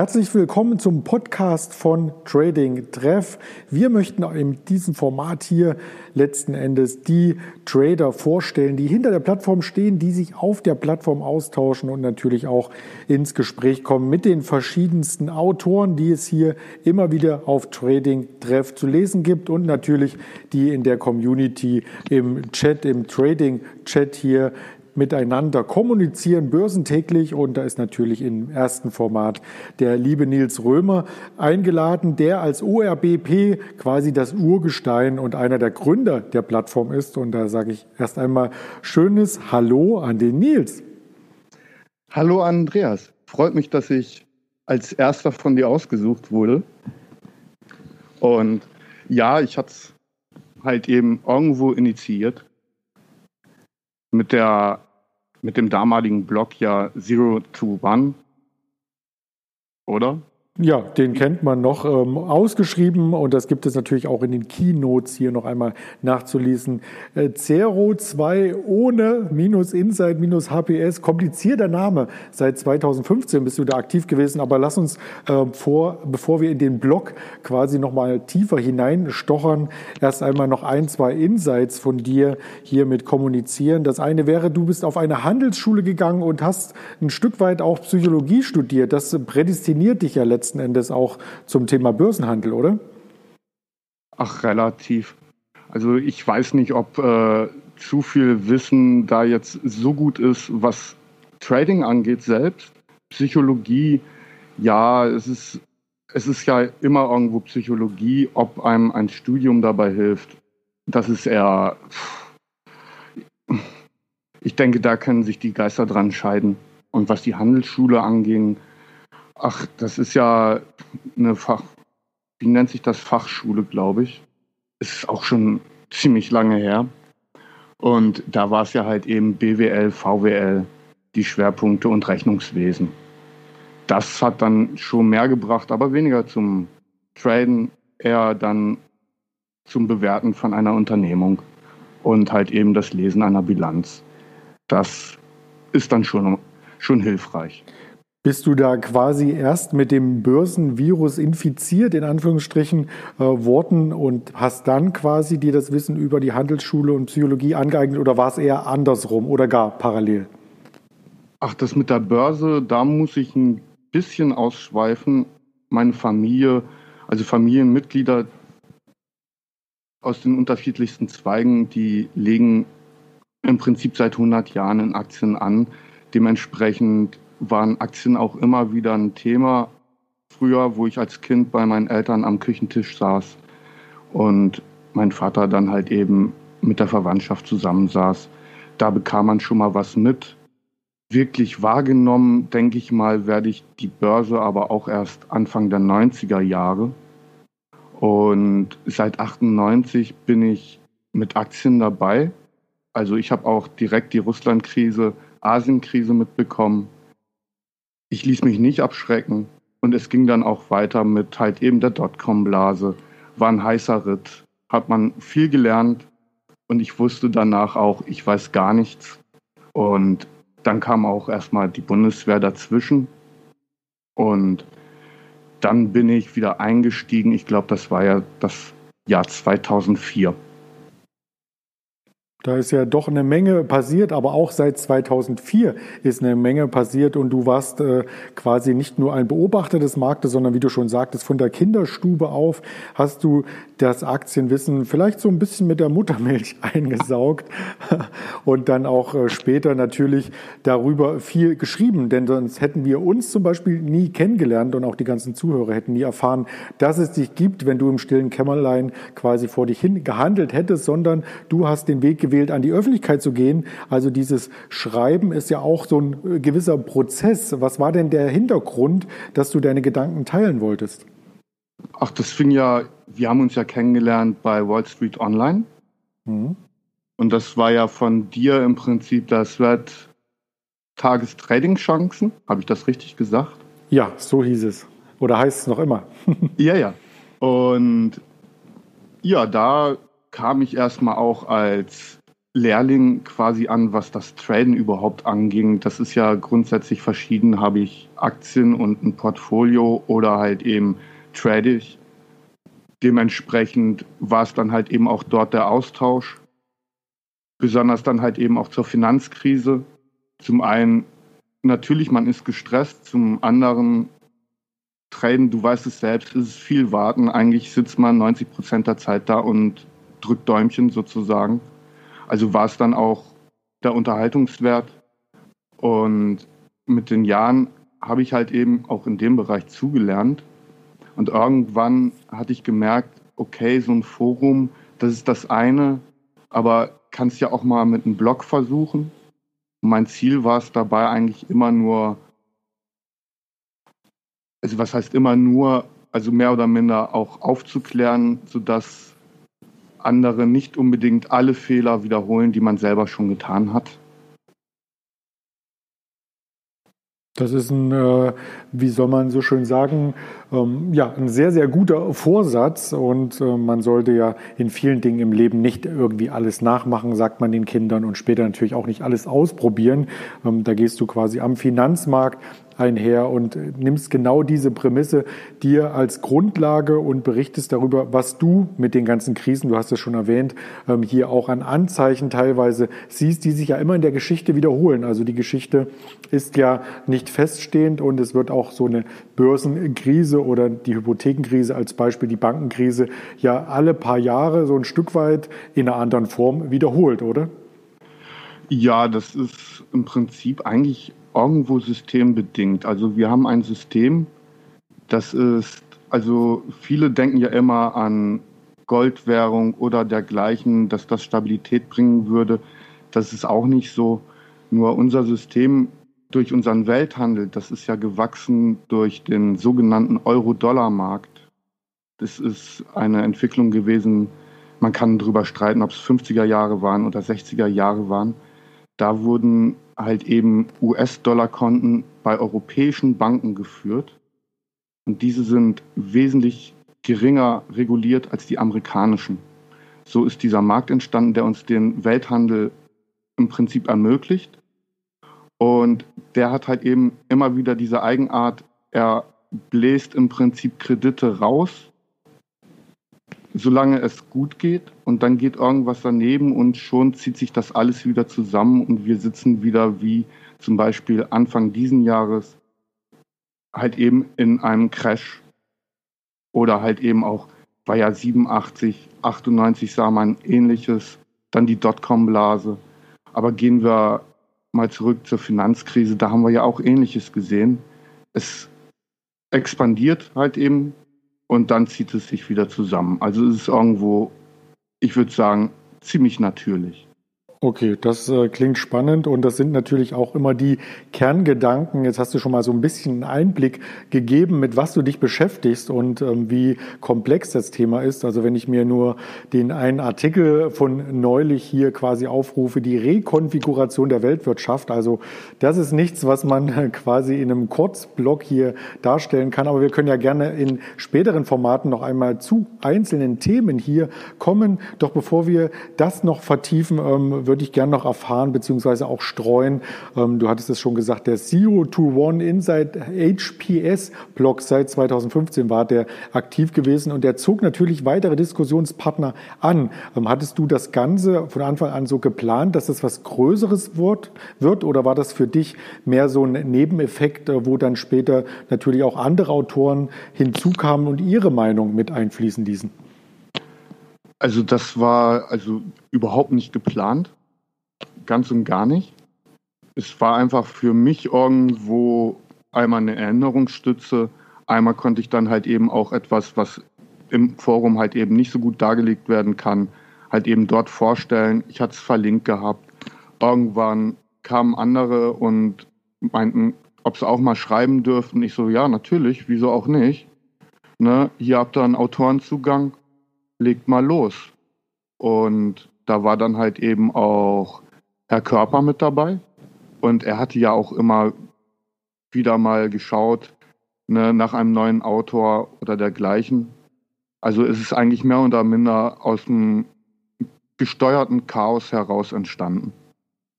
Herzlich willkommen zum Podcast von Trading Treff. Wir möchten in diesem Format hier letzten Endes die Trader vorstellen, die hinter der Plattform stehen, die sich auf der Plattform austauschen und natürlich auch ins Gespräch kommen mit den verschiedensten Autoren, die es hier immer wieder auf Trading Treff zu lesen gibt und natürlich die in der Community im Chat, im Trading Chat hier miteinander kommunizieren, börsentäglich. Und da ist natürlich im ersten Format der liebe Nils Römer eingeladen, der als ORBP quasi das Urgestein und einer der Gründer der Plattform ist. Und da sage ich erst einmal schönes Hallo an den Nils. Hallo Andreas. Freut mich, dass ich als erster von dir ausgesucht wurde. Und ja, ich hatte es halt eben irgendwo initiiert mit der mit dem damaligen Blog ja Zero to One, oder? Ja, den kennt man noch ähm, ausgeschrieben und das gibt es natürlich auch in den Keynotes hier noch einmal nachzulesen. Äh, Zero 2 ohne minus Insight minus HPS, komplizierter Name. Seit 2015 bist du da aktiv gewesen, aber lass uns äh, vor, bevor wir in den Blog quasi noch mal tiefer hineinstochern, erst einmal noch ein, zwei Insights von dir hier mit kommunizieren. Das eine wäre, du bist auf eine Handelsschule gegangen und hast ein Stück weit auch Psychologie studiert. Das prädestiniert dich ja letztendlich letzten Endes auch zum Thema Börsenhandel, oder? Ach, relativ. Also ich weiß nicht, ob äh, zu viel Wissen da jetzt so gut ist, was Trading angeht selbst. Psychologie, ja, es ist, es ist ja immer irgendwo Psychologie, ob einem ein Studium dabei hilft. Das ist eher. Ich denke, da können sich die Geister dran scheiden. Und was die Handelsschule anging, Ach, das ist ja eine Fach, wie nennt sich das? Fachschule, glaube ich. Ist auch schon ziemlich lange her. Und da war es ja halt eben BWL, VWL, die Schwerpunkte und Rechnungswesen. Das hat dann schon mehr gebracht, aber weniger zum Traden, eher dann zum Bewerten von einer Unternehmung und halt eben das Lesen einer Bilanz. Das ist dann schon, schon hilfreich. Bist du da quasi erst mit dem Börsenvirus infiziert, in Anführungsstrichen, äh, Worten und hast dann quasi dir das Wissen über die Handelsschule und Psychologie angeeignet oder war es eher andersrum oder gar parallel? Ach, das mit der Börse, da muss ich ein bisschen ausschweifen. Meine Familie, also Familienmitglieder aus den unterschiedlichsten Zweigen, die legen im Prinzip seit 100 Jahren in Aktien an. Dementsprechend waren Aktien auch immer wieder ein Thema. Früher, wo ich als Kind bei meinen Eltern am Küchentisch saß und mein Vater dann halt eben mit der Verwandtschaft zusammensaß, da bekam man schon mal was mit. Wirklich wahrgenommen, denke ich mal, werde ich die Börse aber auch erst Anfang der 90er Jahre. Und seit 98 bin ich mit Aktien dabei. Also ich habe auch direkt die Russlandkrise, Asienkrise mitbekommen ich ließ mich nicht abschrecken und es ging dann auch weiter mit halt eben der Dotcom-Blase. War ein heißer Ritt, hat man viel gelernt und ich wusste danach auch, ich weiß gar nichts. Und dann kam auch erstmal die Bundeswehr dazwischen und dann bin ich wieder eingestiegen. Ich glaube, das war ja das Jahr 2004. Da ist ja doch eine Menge passiert, aber auch seit 2004 ist eine Menge passiert und du warst äh, quasi nicht nur ein Beobachter des Marktes, sondern wie du schon sagtest, von der Kinderstube auf hast du das Aktienwissen vielleicht so ein bisschen mit der Muttermilch eingesaugt und dann auch äh, später natürlich darüber viel geschrieben, denn sonst hätten wir uns zum Beispiel nie kennengelernt und auch die ganzen Zuhörer hätten nie erfahren, dass es dich gibt, wenn du im stillen Kämmerlein quasi vor dich hin gehandelt hättest, sondern du hast den Weg gewählt, an die Öffentlichkeit zu gehen. Also dieses Schreiben ist ja auch so ein äh, gewisser Prozess. Was war denn der Hintergrund, dass du deine Gedanken teilen wolltest? Ach, das fing ja, wir haben uns ja kennengelernt bei Wall Street Online. Mhm. Und das war ja von dir im Prinzip das wird Tagestrading-Chancen. Habe ich das richtig gesagt? Ja, so hieß es. Oder heißt es noch immer? ja, ja. Und ja, da kam ich erstmal auch als Lehrling quasi an, was das Traden überhaupt anging. Das ist ja grundsätzlich verschieden. Habe ich Aktien und ein Portfolio oder halt eben trade ich. Dementsprechend war es dann halt eben auch dort der Austausch. Besonders dann halt eben auch zur Finanzkrise. Zum einen natürlich, man ist gestresst. Zum anderen Traden, du weißt es selbst, ist es viel warten. Eigentlich sitzt man 90 Prozent der Zeit da und drückt Däumchen sozusagen. Also war es dann auch der Unterhaltungswert. Und mit den Jahren habe ich halt eben auch in dem Bereich zugelernt. Und irgendwann hatte ich gemerkt, okay, so ein Forum, das ist das eine, aber kannst ja auch mal mit einem Blog versuchen. Und mein Ziel war es dabei eigentlich immer nur, also was heißt immer nur, also mehr oder minder auch aufzuklären, sodass andere nicht unbedingt alle Fehler wiederholen, die man selber schon getan hat. Das ist ein, äh, wie soll man so schön sagen, ähm, ja, ein sehr, sehr guter Vorsatz und äh, man sollte ja in vielen Dingen im Leben nicht irgendwie alles nachmachen, sagt man den Kindern und später natürlich auch nicht alles ausprobieren. Ähm, da gehst du quasi am Finanzmarkt einher und nimmst genau diese Prämisse dir als Grundlage und berichtest darüber, was du mit den ganzen Krisen, du hast es schon erwähnt, ähm, hier auch an Anzeichen teilweise siehst, die sich ja immer in der Geschichte wiederholen. Also die Geschichte ist ja nicht feststehend und es wird auch so eine Börsenkrise oder die Hypothekenkrise als Beispiel, die Bankenkrise ja alle paar Jahre so ein Stück weit in einer anderen Form wiederholt, oder? Ja, das ist im Prinzip eigentlich irgendwo systembedingt. Also wir haben ein System, das ist, also viele denken ja immer an Goldwährung oder dergleichen, dass das Stabilität bringen würde. Das ist auch nicht so. Nur unser System durch unseren Welthandel, das ist ja gewachsen durch den sogenannten Euro-Dollar-Markt. Das ist eine Entwicklung gewesen, man kann darüber streiten, ob es 50er Jahre waren oder 60er Jahre waren. Da wurden halt eben US-Dollar-Konten bei europäischen Banken geführt. Und diese sind wesentlich geringer reguliert als die amerikanischen. So ist dieser Markt entstanden, der uns den Welthandel im Prinzip ermöglicht. Und der hat halt eben immer wieder diese Eigenart, er bläst im Prinzip Kredite raus solange es gut geht und dann geht irgendwas daneben und schon zieht sich das alles wieder zusammen und wir sitzen wieder wie zum Beispiel Anfang diesen Jahres halt eben in einem Crash oder halt eben auch war ja 87, 98 sah man ähnliches, dann die Dotcom-Blase. Aber gehen wir mal zurück zur Finanzkrise, da haben wir ja auch ähnliches gesehen. Es expandiert halt eben und dann zieht es sich wieder zusammen. Also es ist irgendwo, ich würde sagen, ziemlich natürlich. Okay, das äh, klingt spannend und das sind natürlich auch immer die Kerngedanken. Jetzt hast du schon mal so ein bisschen einen Einblick gegeben, mit was du dich beschäftigst und ähm, wie komplex das Thema ist. Also wenn ich mir nur den einen Artikel von neulich hier quasi aufrufe, die Rekonfiguration der Weltwirtschaft. Also das ist nichts, was man quasi in einem Kurzblock hier darstellen kann. Aber wir können ja gerne in späteren Formaten noch einmal zu einzelnen Themen hier kommen. Doch bevor wir das noch vertiefen, ähm, würde ich gerne noch erfahren beziehungsweise auch streuen. Ähm, du hattest es schon gesagt, der Zero to One Inside HPS Blog seit 2015 war der aktiv gewesen und der zog natürlich weitere Diskussionspartner an. Ähm, hattest du das Ganze von Anfang an so geplant, dass das was Größeres wird, wird oder war das für dich mehr so ein Nebeneffekt, äh, wo dann später natürlich auch andere Autoren hinzukamen und ihre Meinung mit einfließen ließen? Also das war also überhaupt nicht geplant ganz und gar nicht. Es war einfach für mich irgendwo einmal eine Erinnerungsstütze, einmal konnte ich dann halt eben auch etwas, was im Forum halt eben nicht so gut dargelegt werden kann, halt eben dort vorstellen. Ich hatte es verlinkt gehabt. Irgendwann kamen andere und meinten, ob sie auch mal schreiben dürften. Ich so, ja, natürlich, wieso auch nicht? Ne, hier habt ihr einen Autorenzugang, legt mal los. Und da war dann halt eben auch Herr Körper mit dabei. Und er hatte ja auch immer wieder mal geschaut ne, nach einem neuen Autor oder dergleichen. Also ist es eigentlich mehr oder minder aus dem gesteuerten Chaos heraus entstanden.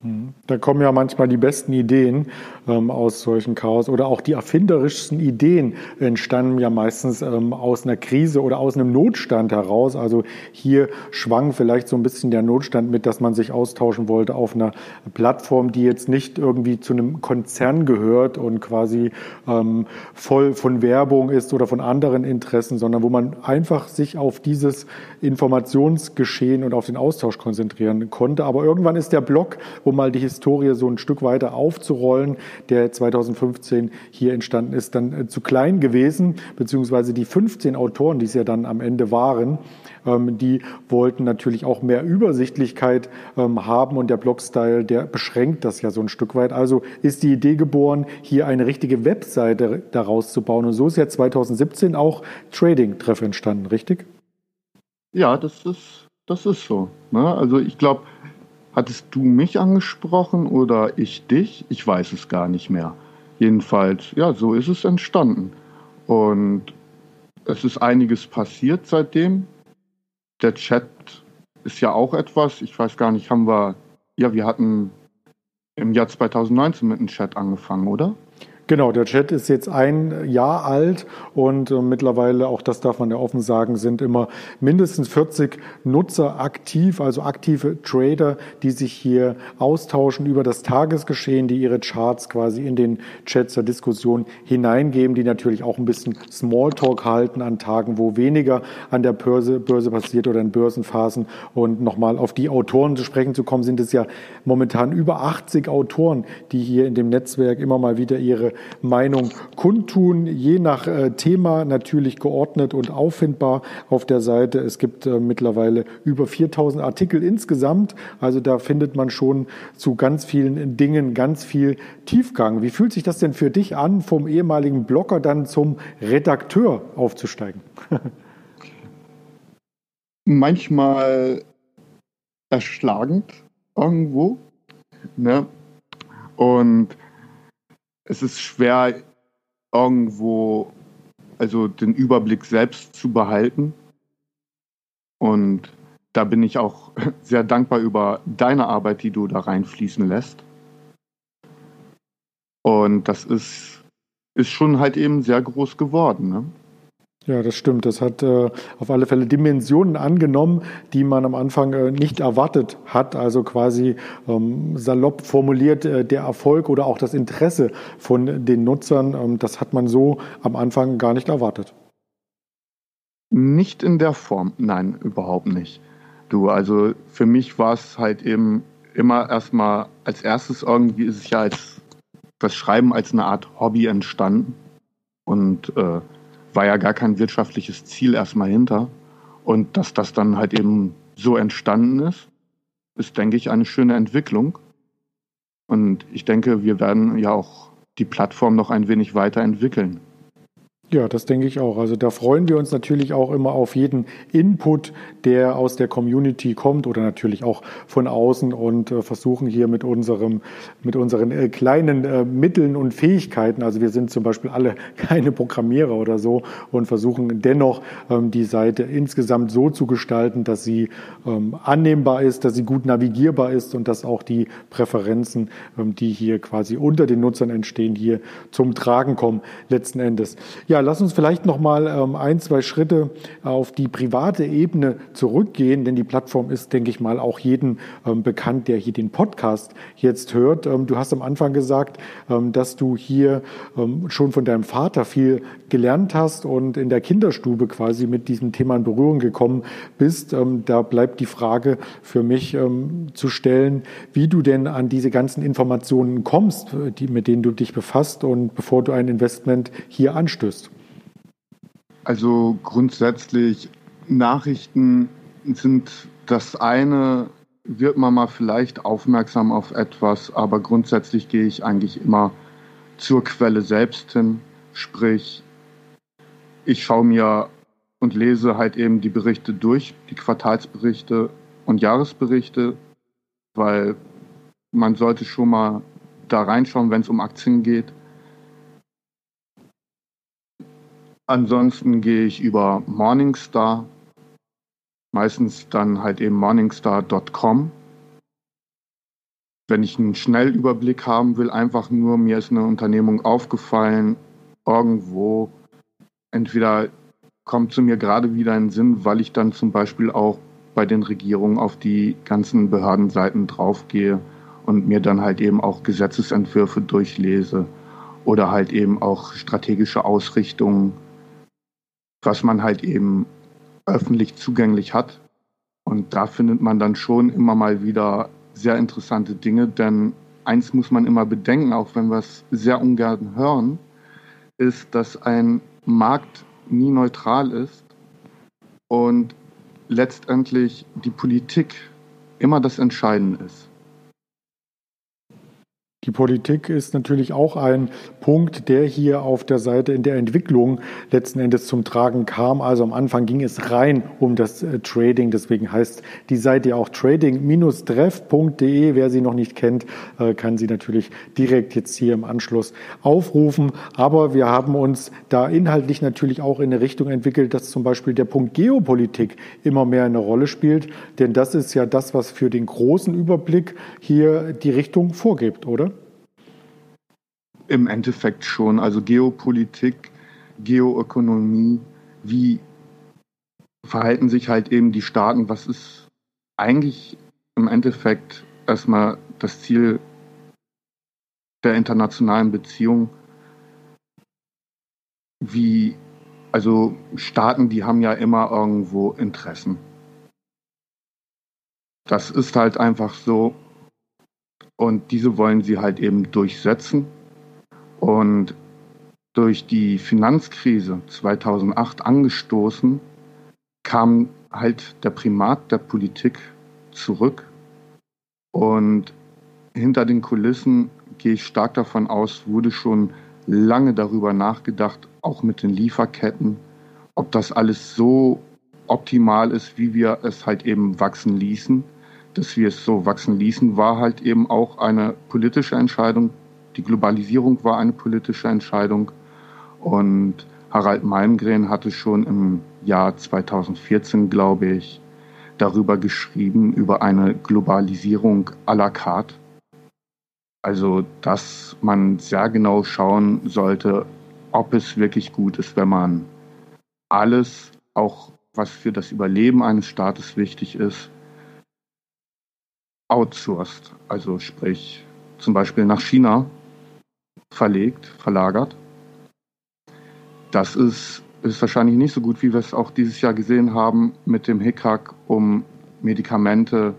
Mhm. Da kommen ja manchmal die besten Ideen ähm, aus solchen Chaos oder auch die erfinderischsten Ideen entstanden ja meistens ähm, aus einer Krise oder aus einem Notstand heraus. Also hier schwang vielleicht so ein bisschen der Notstand mit, dass man sich austauschen wollte auf einer Plattform, die jetzt nicht irgendwie zu einem Konzern gehört und quasi ähm, voll von Werbung ist oder von anderen Interessen, sondern wo man einfach sich auf dieses Informationsgeschehen und auf den Austausch konzentrieren konnte. Aber irgendwann ist der Blog, wo um mal die Historie so ein Stück weiter aufzurollen, der 2015 hier entstanden ist, dann äh, zu klein gewesen, beziehungsweise die 15 Autoren, die es ja dann am Ende waren, ähm, die wollten natürlich auch mehr Übersichtlichkeit ähm, haben und der Blogstyle, der beschränkt das ja so ein Stück weit. Also ist die Idee geboren, hier eine richtige Webseite daraus zu bauen. Und so ist ja 2017 auch Trading-Treff entstanden, richtig? Ja, das ist, das ist so. Ne? Also ich glaube, Hattest du mich angesprochen oder ich dich? Ich weiß es gar nicht mehr. Jedenfalls, ja, so ist es entstanden. Und es ist einiges passiert seitdem. Der Chat ist ja auch etwas, ich weiß gar nicht, haben wir, ja, wir hatten im Jahr 2019 mit dem Chat angefangen, oder? Genau, der Chat ist jetzt ein Jahr alt und äh, mittlerweile, auch das darf man ja offen sagen, sind immer mindestens 40 Nutzer aktiv, also aktive Trader, die sich hier austauschen über das Tagesgeschehen, die ihre Charts quasi in den Chat zur Diskussion hineingeben, die natürlich auch ein bisschen Smalltalk halten an Tagen, wo weniger an der Börse, Börse passiert oder in Börsenphasen. Und nochmal auf die Autoren zu sprechen zu kommen, sind es ja momentan über 80 Autoren, die hier in dem Netzwerk immer mal wieder ihre Meinung kundtun, je nach äh, Thema natürlich geordnet und auffindbar auf der Seite. Es gibt äh, mittlerweile über 4000 Artikel insgesamt, also da findet man schon zu ganz vielen Dingen ganz viel Tiefgang. Wie fühlt sich das denn für dich an, vom ehemaligen Blogger dann zum Redakteur aufzusteigen? Manchmal erschlagend irgendwo. Ne? Und es ist schwer, irgendwo also den Überblick selbst zu behalten. Und da bin ich auch sehr dankbar über deine Arbeit, die du da reinfließen lässt. Und das ist, ist schon halt eben sehr groß geworden. Ne? Ja, das stimmt. Das hat äh, auf alle Fälle Dimensionen angenommen, die man am Anfang äh, nicht erwartet hat. Also quasi ähm, salopp formuliert äh, der Erfolg oder auch das Interesse von den Nutzern, ähm, das hat man so am Anfang gar nicht erwartet. Nicht in der Form, nein, überhaupt nicht. Du, also für mich war es halt eben immer erstmal als erstes irgendwie ist es ja als das Schreiben als eine Art Hobby entstanden und äh, war ja gar kein wirtschaftliches Ziel erstmal hinter. Und dass das dann halt eben so entstanden ist, ist, denke ich, eine schöne Entwicklung. Und ich denke, wir werden ja auch die Plattform noch ein wenig weiterentwickeln. Ja, das denke ich auch. Also da freuen wir uns natürlich auch immer auf jeden Input, der aus der Community kommt oder natürlich auch von außen und äh, versuchen hier mit unserem, mit unseren äh, kleinen äh, Mitteln und Fähigkeiten, also wir sind zum Beispiel alle keine Programmierer oder so und versuchen dennoch ähm, die Seite insgesamt so zu gestalten, dass sie ähm, annehmbar ist, dass sie gut navigierbar ist und dass auch die Präferenzen, ähm, die hier quasi unter den Nutzern entstehen, hier zum Tragen kommen letzten Endes. Ja, lass uns vielleicht noch mal ähm, ein, zwei Schritte auf die private Ebene zurückgehen, denn die Plattform ist, denke ich mal, auch jedem ähm, bekannt, der hier den Podcast jetzt hört. Ähm, du hast am Anfang gesagt, dass du hier schon von deinem Vater viel gelernt hast und in der Kinderstube quasi mit diesem Thema in Berührung gekommen bist. Da bleibt die Frage für mich zu stellen, wie du denn an diese ganzen Informationen kommst, die, mit denen du dich befasst und bevor du ein Investment hier anstößt. Also grundsätzlich Nachrichten sind das eine, wird man mal vielleicht aufmerksam auf etwas, aber grundsätzlich gehe ich eigentlich immer zur Quelle selbst hin. Sprich, ich schaue mir und lese halt eben die Berichte durch, die Quartalsberichte und Jahresberichte, weil man sollte schon mal da reinschauen, wenn es um Aktien geht. Ansonsten gehe ich über Morningstar meistens dann halt eben morningstar.com. Wenn ich einen Schnellüberblick haben will, einfach nur, mir ist eine Unternehmung aufgefallen, irgendwo, entweder kommt zu mir gerade wieder in den Sinn, weil ich dann zum Beispiel auch bei den Regierungen auf die ganzen Behördenseiten draufgehe und mir dann halt eben auch Gesetzesentwürfe durchlese oder halt eben auch strategische Ausrichtungen, was man halt eben öffentlich zugänglich hat. Und da findet man dann schon immer mal wieder sehr interessante Dinge, denn eins muss man immer bedenken, auch wenn wir es sehr ungern hören, ist, dass ein Markt nie neutral ist und letztendlich die Politik immer das Entscheidende ist. Die Politik ist natürlich auch ein Punkt, der hier auf der Seite in der Entwicklung letzten Endes zum Tragen kam. Also am Anfang ging es rein um das äh, Trading. Deswegen heißt die Seite auch trading-treff.de. Wer sie noch nicht kennt, äh, kann sie natürlich direkt jetzt hier im Anschluss aufrufen. Aber wir haben uns da inhaltlich natürlich auch in eine Richtung entwickelt, dass zum Beispiel der Punkt Geopolitik immer mehr eine Rolle spielt. Denn das ist ja das, was für den großen Überblick hier die Richtung vorgibt, oder? Im Endeffekt schon. Also Geopolitik, Geoökonomie, wie verhalten sich halt eben die Staaten, was ist eigentlich im Endeffekt erstmal das Ziel der internationalen Beziehung, wie, also Staaten, die haben ja immer irgendwo Interessen. Das ist halt einfach so. Und diese wollen sie halt eben durchsetzen. Und durch die Finanzkrise 2008 angestoßen, kam halt der Primat der Politik zurück. Und hinter den Kulissen gehe ich stark davon aus, wurde schon lange darüber nachgedacht, auch mit den Lieferketten, ob das alles so optimal ist, wie wir es halt eben wachsen ließen. Dass wir es so wachsen ließen, war halt eben auch eine politische Entscheidung die Globalisierung war eine politische Entscheidung und Harald Malmgren hatte schon im Jahr 2014, glaube ich, darüber geschrieben, über eine Globalisierung à la carte. Also, dass man sehr genau schauen sollte, ob es wirklich gut ist, wenn man alles, auch was für das Überleben eines Staates wichtig ist, outsourced. Also sprich zum Beispiel nach China verlegt, verlagert. Das ist, ist wahrscheinlich nicht so gut, wie wir es auch dieses Jahr gesehen haben mit dem Hickhack um Medikamente,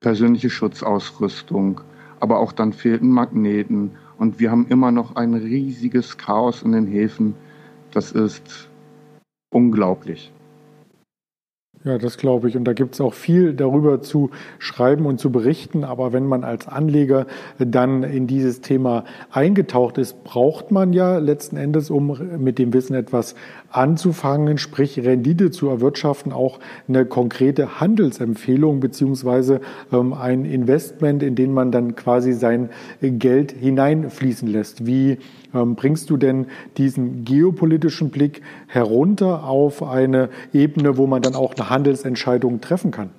persönliche Schutzausrüstung, aber auch dann fehlten Magneten und wir haben immer noch ein riesiges Chaos in den Häfen. Das ist unglaublich. Ja, das glaube ich. Und da gibt es auch viel darüber zu schreiben und zu berichten. Aber wenn man als Anleger dann in dieses Thema eingetaucht ist, braucht man ja letzten Endes, um mit dem Wissen etwas anzufangen, sprich Rendite zu erwirtschaften, auch eine konkrete Handelsempfehlung beziehungsweise ähm, ein Investment, in den man dann quasi sein Geld hineinfließen lässt. Wie ähm, bringst du denn diesen geopolitischen Blick herunter auf eine Ebene, wo man dann auch eine Handelsentscheidung treffen kann?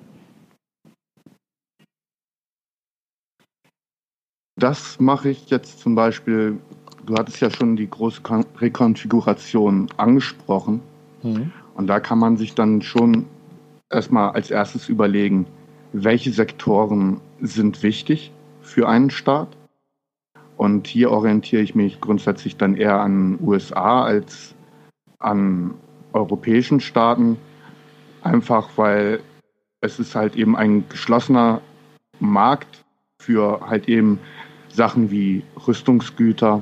Das mache ich jetzt zum Beispiel, du hattest ja schon die große Rekonfiguration angesprochen. Mhm. Und da kann man sich dann schon erstmal als erstes überlegen, welche Sektoren sind wichtig für einen Staat und hier orientiere ich mich grundsätzlich dann eher an USA als an europäischen Staaten, einfach weil es ist halt eben ein geschlossener Markt für halt eben Sachen wie Rüstungsgüter.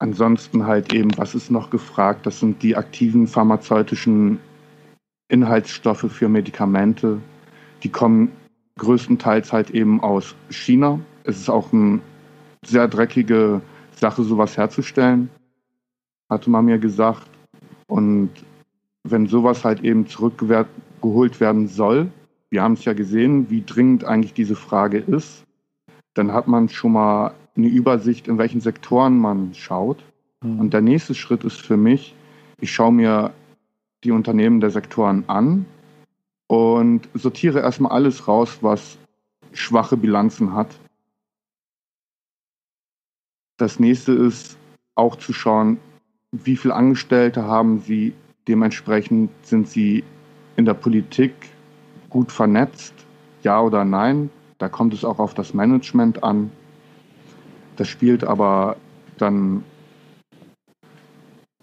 Ansonsten halt eben, was ist noch gefragt? Das sind die aktiven pharmazeutischen Inhaltsstoffe für Medikamente. Die kommen größtenteils halt eben aus China. Es ist auch eine sehr dreckige Sache, sowas herzustellen, hatte man mir gesagt. Und wenn sowas halt eben zurückgeholt werden soll, wir haben es ja gesehen, wie dringend eigentlich diese Frage ist, dann hat man schon mal eine Übersicht, in welchen Sektoren man schaut. Mhm. Und der nächste Schritt ist für mich, ich schaue mir die Unternehmen der Sektoren an und sortiere erstmal alles raus, was schwache Bilanzen hat. Das nächste ist auch zu schauen, wie viele Angestellte haben sie, dementsprechend sind sie in der Politik gut vernetzt, ja oder nein. Da kommt es auch auf das Management an. Das spielt aber dann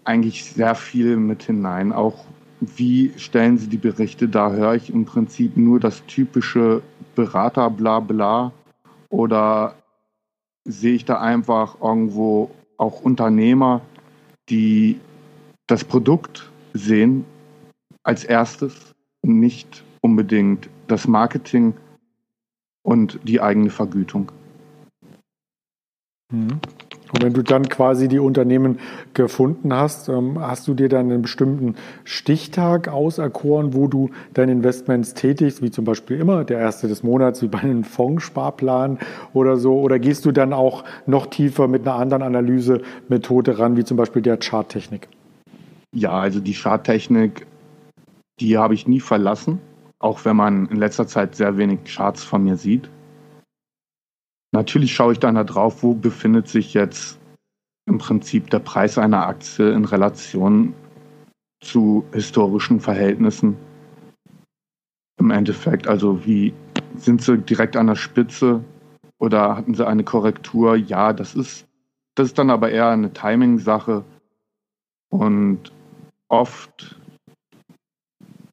eigentlich sehr viel mit hinein. Auch wie stellen Sie die Berichte? Da höre ich im Prinzip nur das typische Berater bla bla oder sehe ich da einfach irgendwo auch Unternehmer, die das Produkt sehen als erstes nicht unbedingt das Marketing und die eigene Vergütung. Mhm. Und wenn du dann quasi die Unternehmen gefunden hast, ähm, hast du dir dann einen bestimmten Stichtag auserkoren, wo du deine Investments tätigst, wie zum Beispiel immer der erste des Monats, wie bei einem Fondssparplan oder so? Oder gehst du dann auch noch tiefer mit einer anderen Analysemethode ran, wie zum Beispiel der Charttechnik? Ja, also die Charttechnik, die habe ich nie verlassen, auch wenn man in letzter Zeit sehr wenig Charts von mir sieht. Natürlich schaue ich dann da drauf, wo befindet sich jetzt im Prinzip der Preis einer Aktie in Relation zu historischen Verhältnissen. Im Endeffekt, also wie sind sie direkt an der Spitze oder hatten sie eine Korrektur? Ja, das ist, das ist dann aber eher eine Timing-Sache. Und oft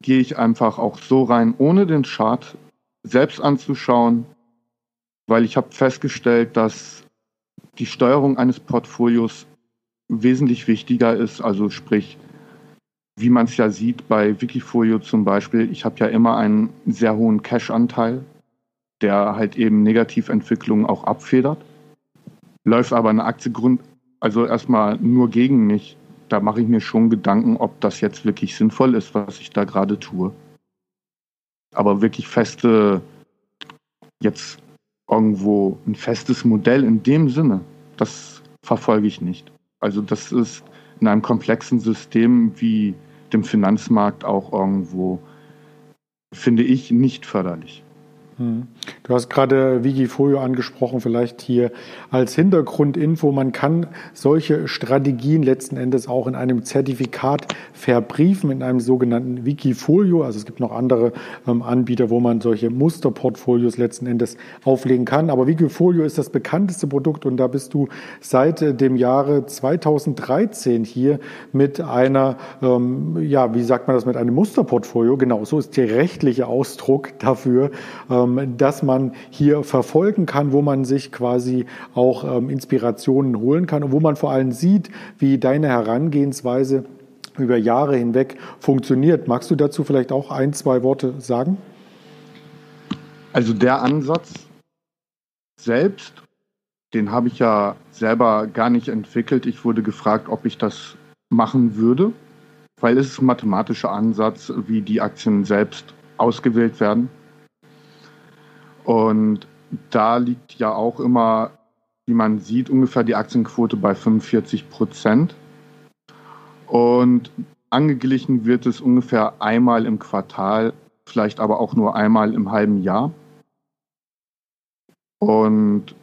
gehe ich einfach auch so rein, ohne den Chart selbst anzuschauen, weil ich habe festgestellt, dass die Steuerung eines Portfolios wesentlich wichtiger ist. Also sprich, wie man es ja sieht bei Wikifolio zum Beispiel, ich habe ja immer einen sehr hohen Cash-Anteil, der halt eben Negativentwicklungen auch abfedert. Läuft aber eine Aktie Grund, also erstmal nur gegen mich. Da mache ich mir schon Gedanken, ob das jetzt wirklich sinnvoll ist, was ich da gerade tue. Aber wirklich feste, jetzt irgendwo ein festes Modell in dem Sinne, das verfolge ich nicht. Also das ist in einem komplexen System wie dem Finanzmarkt auch irgendwo, finde ich, nicht förderlich. Du hast gerade Wikifolio angesprochen, vielleicht hier als Hintergrundinfo. Man kann solche Strategien letzten Endes auch in einem Zertifikat verbriefen, in einem sogenannten Wikifolio. Also es gibt noch andere ähm, Anbieter, wo man solche Musterportfolios letzten Endes auflegen kann. Aber Wikifolio ist das bekannteste Produkt und da bist du seit äh, dem Jahre 2013 hier mit einer, ähm, ja, wie sagt man das, mit einem Musterportfolio. Genau, so ist der rechtliche Ausdruck dafür. Ähm, ähm, dass man hier verfolgen kann, wo man sich quasi auch ähm, Inspirationen holen kann und wo man vor allem sieht, wie deine Herangehensweise über Jahre hinweg funktioniert. Magst du dazu vielleicht auch ein, zwei Worte sagen? Also der Ansatz selbst, den habe ich ja selber gar nicht entwickelt. Ich wurde gefragt, ob ich das machen würde, weil es ist ein mathematischer Ansatz, wie die Aktien selbst ausgewählt werden. Und da liegt ja auch immer, wie man sieht, ungefähr die Aktienquote bei 45 Prozent. Und angeglichen wird es ungefähr einmal im Quartal, vielleicht aber auch nur einmal im halben Jahr. Und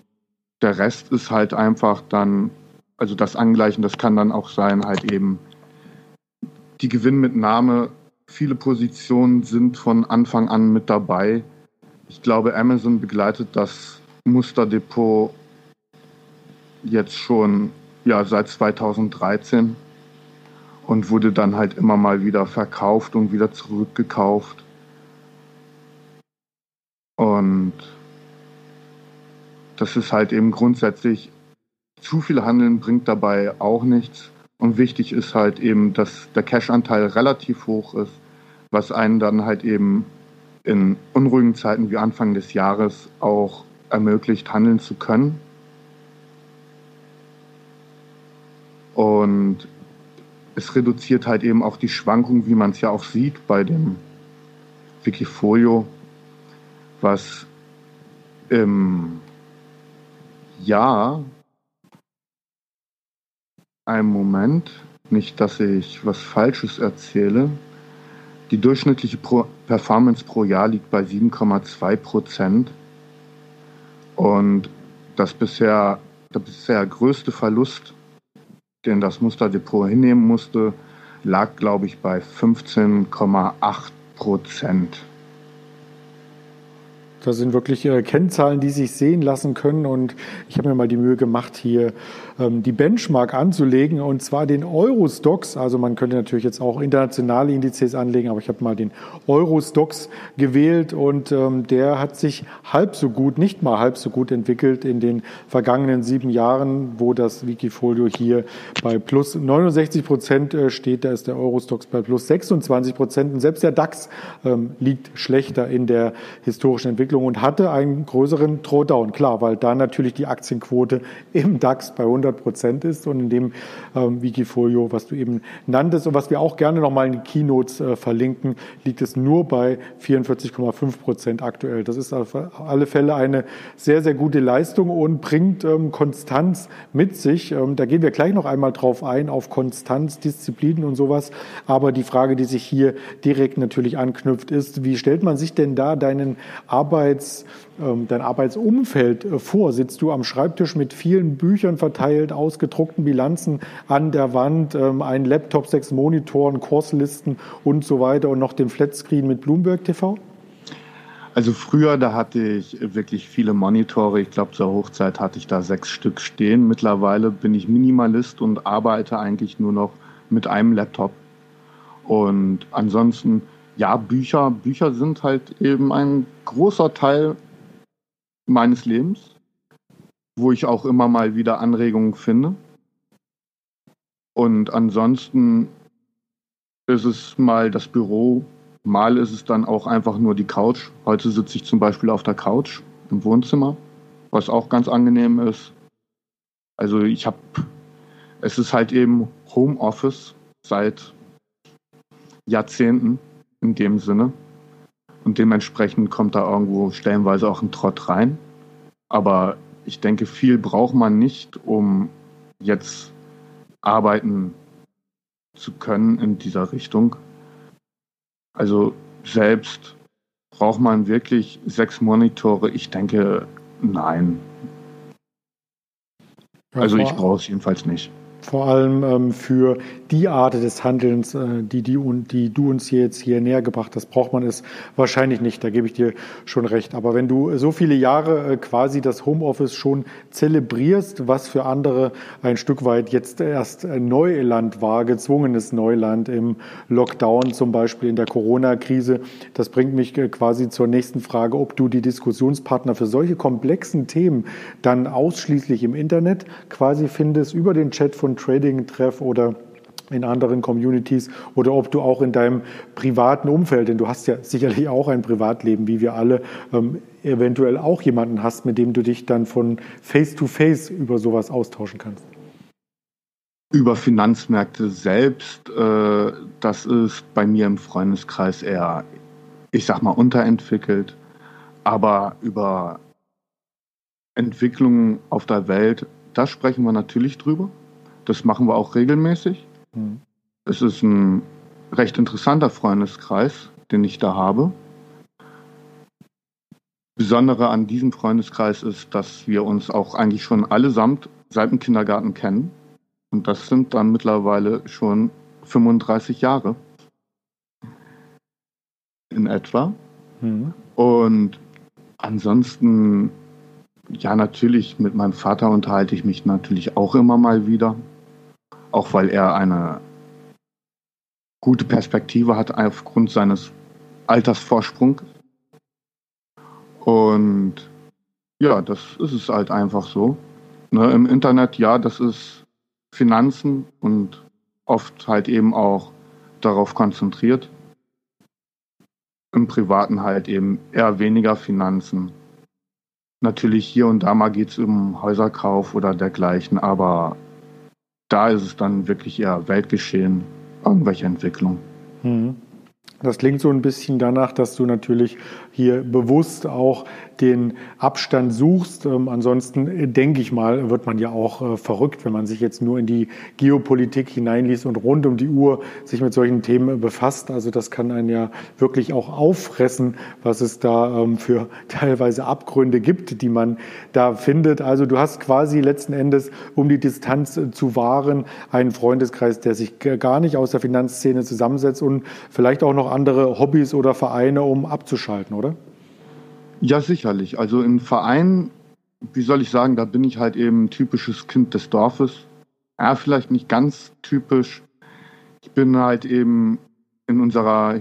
der Rest ist halt einfach dann, also das Angleichen, das kann dann auch sein, halt eben die Gewinnmitnahme. Viele Positionen sind von Anfang an mit dabei. Ich glaube, Amazon begleitet das Musterdepot jetzt schon ja, seit 2013 und wurde dann halt immer mal wieder verkauft und wieder zurückgekauft. Und das ist halt eben grundsätzlich, zu viel Handeln bringt dabei auch nichts. Und wichtig ist halt eben, dass der Cash-Anteil relativ hoch ist, was einen dann halt eben in unruhigen Zeiten wie Anfang des Jahres auch ermöglicht, handeln zu können. Und es reduziert halt eben auch die Schwankungen, wie man es ja auch sieht bei dem Wikifolio, was im Jahr einen Moment, nicht dass ich was Falsches erzähle, Die durchschnittliche pro Performance pro Jahr liegt bei 7,2 Prozent. Und das bisher, der bisher größte Verlust, den das Musterdepot hinnehmen musste, lag, glaube ich, bei 15,8 Prozent. Das sind wirklich äh, Kennzahlen, die sich sehen lassen können. Und ich habe mir mal die Mühe gemacht, hier ähm, die Benchmark anzulegen, und zwar den Eurostox. Also man könnte natürlich jetzt auch internationale Indizes anlegen, aber ich habe mal den Eurostox gewählt und ähm, der hat sich halb so gut, nicht mal halb so gut entwickelt in den vergangenen sieben Jahren, wo das Wikifolio hier bei plus 69 Prozent äh, steht. Da ist der Eurostox bei plus 26 Prozent. Und selbst der DAX ähm, liegt schlechter in der historischen Entwicklung und hatte einen größeren Drawdown. Klar, weil da natürlich die Aktienquote im DAX bei 100 Prozent ist und in dem ähm, Wikifolio, was du eben nanntest und was wir auch gerne nochmal in die Keynotes äh, verlinken, liegt es nur bei 44,5 Prozent aktuell. Das ist auf alle Fälle eine sehr, sehr gute Leistung und bringt ähm, Konstanz mit sich. Ähm, da gehen wir gleich noch einmal drauf ein, auf Konstanz, Disziplinen und sowas. Aber die Frage, die sich hier direkt natürlich anknüpft, ist, wie stellt man sich denn da deinen Arbeits ähm, dein Arbeitsumfeld äh, vor? Sitzt du am Schreibtisch mit vielen Büchern verteilt, ausgedruckten Bilanzen an der Wand, ähm, ein Laptop, sechs Monitoren, Kurslisten und so weiter und noch den Flatscreen mit Bloomberg TV? Also früher, da hatte ich wirklich viele Monitore. Ich glaube, zur Hochzeit hatte ich da sechs Stück stehen. Mittlerweile bin ich Minimalist und arbeite eigentlich nur noch mit einem Laptop. Und ansonsten, ja, Bücher, Bücher sind halt eben ein großer Teil meines Lebens, wo ich auch immer mal wieder Anregungen finde. Und ansonsten ist es mal das Büro, mal ist es dann auch einfach nur die Couch. Heute sitze ich zum Beispiel auf der Couch im Wohnzimmer, was auch ganz angenehm ist. Also ich habe, es ist halt eben Homeoffice seit Jahrzehnten in dem Sinne. Und dementsprechend kommt da irgendwo stellenweise auch ein Trott rein. Aber ich denke, viel braucht man nicht, um jetzt arbeiten zu können in dieser Richtung. Also selbst braucht man wirklich sechs Monitore? Ich denke, nein. Also ich brauche es jedenfalls nicht vor allem ähm, für die Art des Handelns, äh, die, die, die du uns hier jetzt hier näher gebracht hast, braucht man es wahrscheinlich nicht. Da gebe ich dir schon recht. Aber wenn du so viele Jahre äh, quasi das Homeoffice schon zelebrierst, was für andere ein Stück weit jetzt erst Neuland war, gezwungenes Neuland im Lockdown, zum Beispiel in der Corona-Krise, das bringt mich äh, quasi zur nächsten Frage, ob du die Diskussionspartner für solche komplexen Themen dann ausschließlich im Internet quasi findest, über den Chat von Trading-Treff oder in anderen Communities oder ob du auch in deinem privaten Umfeld, denn du hast ja sicherlich auch ein Privatleben, wie wir alle, ähm, eventuell auch jemanden hast, mit dem du dich dann von Face to Face über sowas austauschen kannst. Über Finanzmärkte selbst, äh, das ist bei mir im Freundeskreis eher, ich sag mal, unterentwickelt. Aber über Entwicklungen auf der Welt, da sprechen wir natürlich drüber. Das machen wir auch regelmäßig. Mhm. Es ist ein recht interessanter Freundeskreis, den ich da habe. Besondere an diesem Freundeskreis ist, dass wir uns auch eigentlich schon allesamt seit dem Kindergarten kennen. Und das sind dann mittlerweile schon 35 Jahre in etwa. Mhm. Und ansonsten, ja, natürlich mit meinem Vater unterhalte ich mich natürlich auch immer mal wieder auch weil er eine gute Perspektive hat aufgrund seines Altersvorsprungs. Und ja, das ist es halt einfach so. Ne, Im Internet, ja, das ist Finanzen und oft halt eben auch darauf konzentriert. Im Privaten halt eben eher weniger Finanzen. Natürlich hier und da mal geht es um Häuserkauf oder dergleichen, aber da ist es dann wirklich eher Weltgeschehen, irgendwelche Entwicklung. Hm. Das klingt so ein bisschen danach, dass du natürlich hier bewusst auch den Abstand suchst. Ähm, ansonsten äh, denke ich mal, wird man ja auch äh, verrückt, wenn man sich jetzt nur in die Geopolitik hineinliest und rund um die Uhr sich mit solchen Themen befasst. Also das kann einen ja wirklich auch auffressen, was es da ähm, für teilweise Abgründe gibt, die man da findet. Also du hast quasi letzten Endes, um die Distanz äh, zu wahren, einen Freundeskreis, der sich gar nicht aus der Finanzszene zusammensetzt und vielleicht auch noch andere Hobbys oder Vereine, um abzuschalten, oder? Ja, sicherlich. Also im Verein, wie soll ich sagen, da bin ich halt eben typisches Kind des Dorfes. Ja, vielleicht nicht ganz typisch. Ich bin halt eben in unserer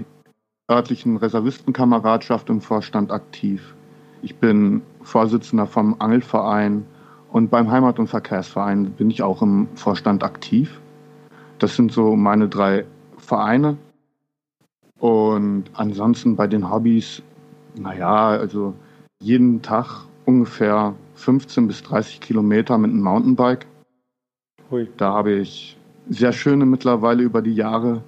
örtlichen Reservistenkameradschaft im Vorstand aktiv. Ich bin Vorsitzender vom Angelverein und beim Heimat- und Verkehrsverein bin ich auch im Vorstand aktiv. Das sind so meine drei Vereine. Und ansonsten bei den Hobbys naja, also jeden Tag ungefähr 15 bis 30 Kilometer mit einem Mountainbike. Hui. Da habe ich sehr schöne mittlerweile über die Jahre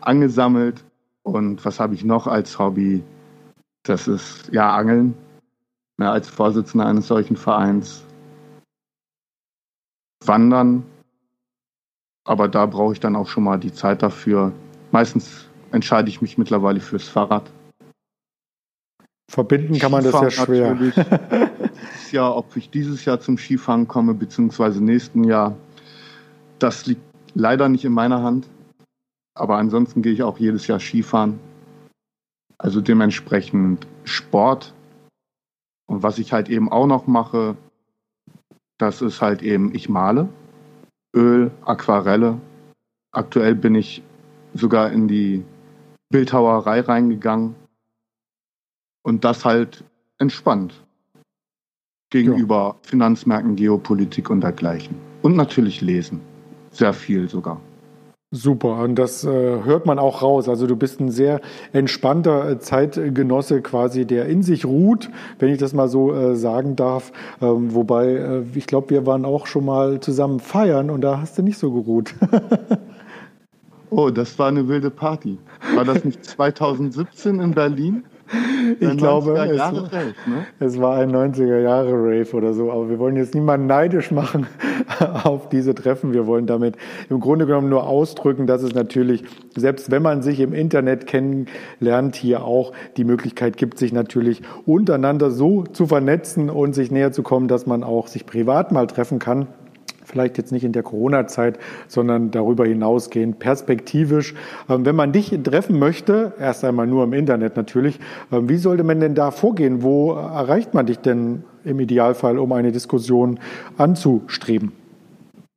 angesammelt. Und was habe ich noch als Hobby? Das ist ja Angeln. Ja, als Vorsitzender eines solchen Vereins. Wandern. Aber da brauche ich dann auch schon mal die Zeit dafür. Meistens entscheide ich mich mittlerweile fürs Fahrrad. Verbinden kann man Skifahren das ja schwer. dieses Jahr, ob ich dieses Jahr zum Skifahren komme, beziehungsweise nächsten Jahr, das liegt leider nicht in meiner Hand. Aber ansonsten gehe ich auch jedes Jahr Skifahren. Also dementsprechend Sport. Und was ich halt eben auch noch mache, das ist halt eben, ich male. Öl, Aquarelle. Aktuell bin ich sogar in die Bildhauerei reingegangen und das halt entspannt gegenüber ja. Finanzmärkten, Geopolitik und dergleichen. Und natürlich lesen. Sehr viel sogar. Super, und das äh, hört man auch raus. Also du bist ein sehr entspannter äh, Zeitgenosse quasi, der in sich ruht, wenn ich das mal so äh, sagen darf. Ähm, wobei, äh, ich glaube, wir waren auch schon mal zusammen feiern und da hast du nicht so geruht. oh, das war eine wilde Party. War das nicht 2017 in Berlin? Ich glaube, es, Rave, ne? es, war ein 90er Jahre Rave oder so. Aber wir wollen jetzt niemanden neidisch machen auf diese Treffen. Wir wollen damit im Grunde genommen nur ausdrücken, dass es natürlich, selbst wenn man sich im Internet kennenlernt, hier auch die Möglichkeit gibt, sich natürlich untereinander so zu vernetzen und sich näher zu kommen, dass man auch sich privat mal treffen kann vielleicht jetzt nicht in der Corona-Zeit, sondern darüber hinausgehend perspektivisch. Ähm, wenn man dich treffen möchte, erst einmal nur im Internet natürlich, ähm, wie sollte man denn da vorgehen? Wo erreicht man dich denn im Idealfall, um eine Diskussion anzustreben?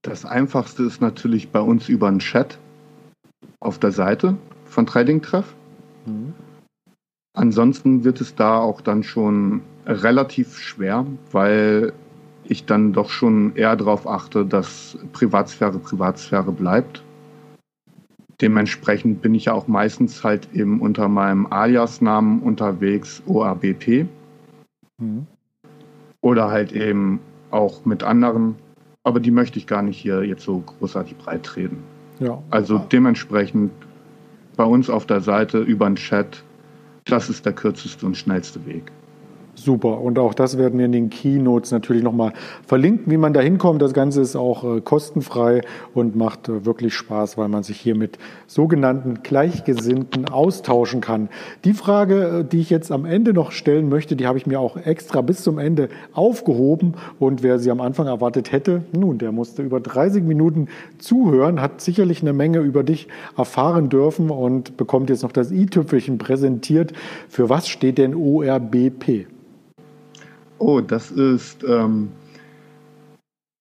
Das Einfachste ist natürlich bei uns über einen Chat auf der Seite von Trading Treff. Mhm. Ansonsten wird es da auch dann schon relativ schwer, weil ich dann doch schon eher darauf achte, dass Privatsphäre Privatsphäre bleibt. Dementsprechend bin ich ja auch meistens halt eben unter meinem Alias-Namen unterwegs, OABP. Mhm. Oder halt eben auch mit anderen, aber die möchte ich gar nicht hier jetzt so großartig breit treten. Ja. Also dementsprechend bei uns auf der Seite über den Chat, das ist der kürzeste und schnellste Weg. Super. Und auch das werden wir in den Keynotes natürlich nochmal verlinken, wie man da hinkommt. Das Ganze ist auch äh, kostenfrei und macht äh, wirklich Spaß, weil man sich hier mit sogenannten Gleichgesinnten austauschen kann. Die Frage, äh, die ich jetzt am Ende noch stellen möchte, die habe ich mir auch extra bis zum Ende aufgehoben. Und wer sie am Anfang erwartet hätte, nun, der musste über 30 Minuten zuhören, hat sicherlich eine Menge über dich erfahren dürfen und bekommt jetzt noch das i-Tüpfelchen präsentiert. Für was steht denn ORBP? Oh, das ist. Ähm,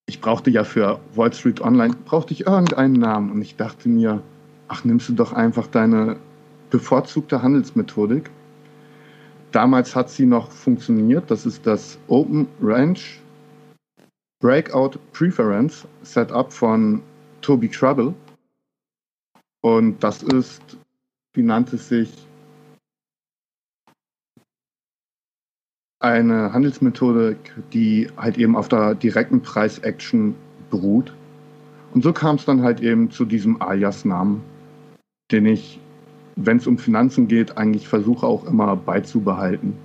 ich brauchte ja für Wall Street Online brauchte ich irgendeinen Namen und ich dachte mir, ach nimmst du doch einfach deine bevorzugte Handelsmethodik. Damals hat sie noch funktioniert. Das ist das Open Range Breakout Preference Setup von Toby Trouble. Und das ist, wie nannte es sich, eine Handelsmethode, die halt eben auf der direkten Preis-Action beruht. Und so kam es dann halt eben zu diesem Alias-Namen, den ich wenn es um Finanzen geht, eigentlich versuche auch immer beizubehalten.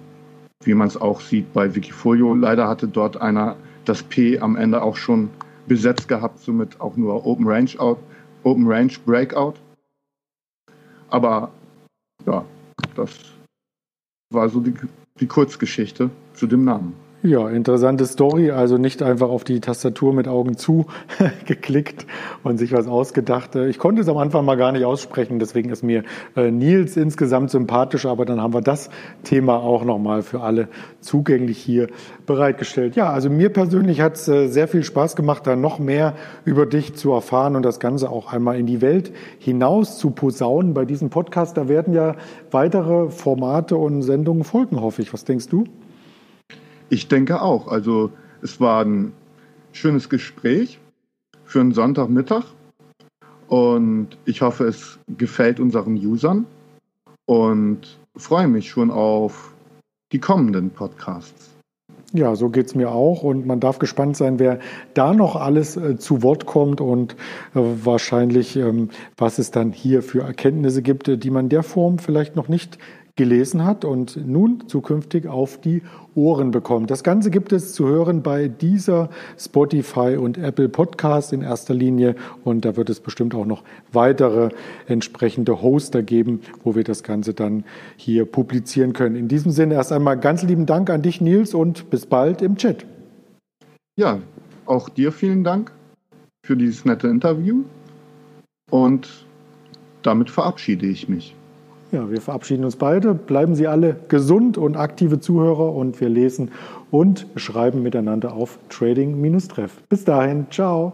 Wie man es auch sieht bei Wikifolio. Leider hatte dort einer das P am Ende auch schon besetzt gehabt, somit auch nur Open Range Out, Open Range Breakout. Aber ja, das war so die, die Kurzgeschichte zu dem Namen. Ja, interessante Story. Also nicht einfach auf die Tastatur mit Augen zu geklickt und sich was ausgedacht. Ich konnte es am Anfang mal gar nicht aussprechen, deswegen ist mir äh, Nils insgesamt sympathisch, aber dann haben wir das Thema auch nochmal für alle zugänglich hier bereitgestellt. Ja, also mir persönlich hat es äh, sehr viel Spaß gemacht, da noch mehr über dich zu erfahren und das Ganze auch einmal in die Welt hinaus zu posaunen. Bei diesem Podcast, da werden ja weitere Formate und Sendungen folgen, hoffe ich. Was denkst du? Ich denke auch. Also es war ein schönes Gespräch für einen Sonntagmittag und ich hoffe, es gefällt unseren Usern und freue mich schon auf die kommenden Podcasts. Ja, so geht es mir auch und man darf gespannt sein, wer da noch alles äh, zu Wort kommt und äh, wahrscheinlich, ähm, was es dann hier für Erkenntnisse gibt, äh, die man der Form vielleicht noch nicht gelesen hat und nun zukünftig auf die Ohren bekommt. Das Ganze gibt es zu hören bei dieser Spotify und Apple Podcast in erster Linie und da wird es bestimmt auch noch weitere entsprechende Hoster geben, wo wir das Ganze dann hier publizieren können. In diesem Sinne erst einmal ganz lieben Dank an dich, Nils, und bis bald im Chat. Ja, auch dir vielen Dank für dieses nette Interview und damit verabschiede ich mich. Ja, wir verabschieden uns beide. Bleiben Sie alle gesund und aktive Zuhörer und wir lesen und schreiben miteinander auf Trading-Treff. Bis dahin, ciao.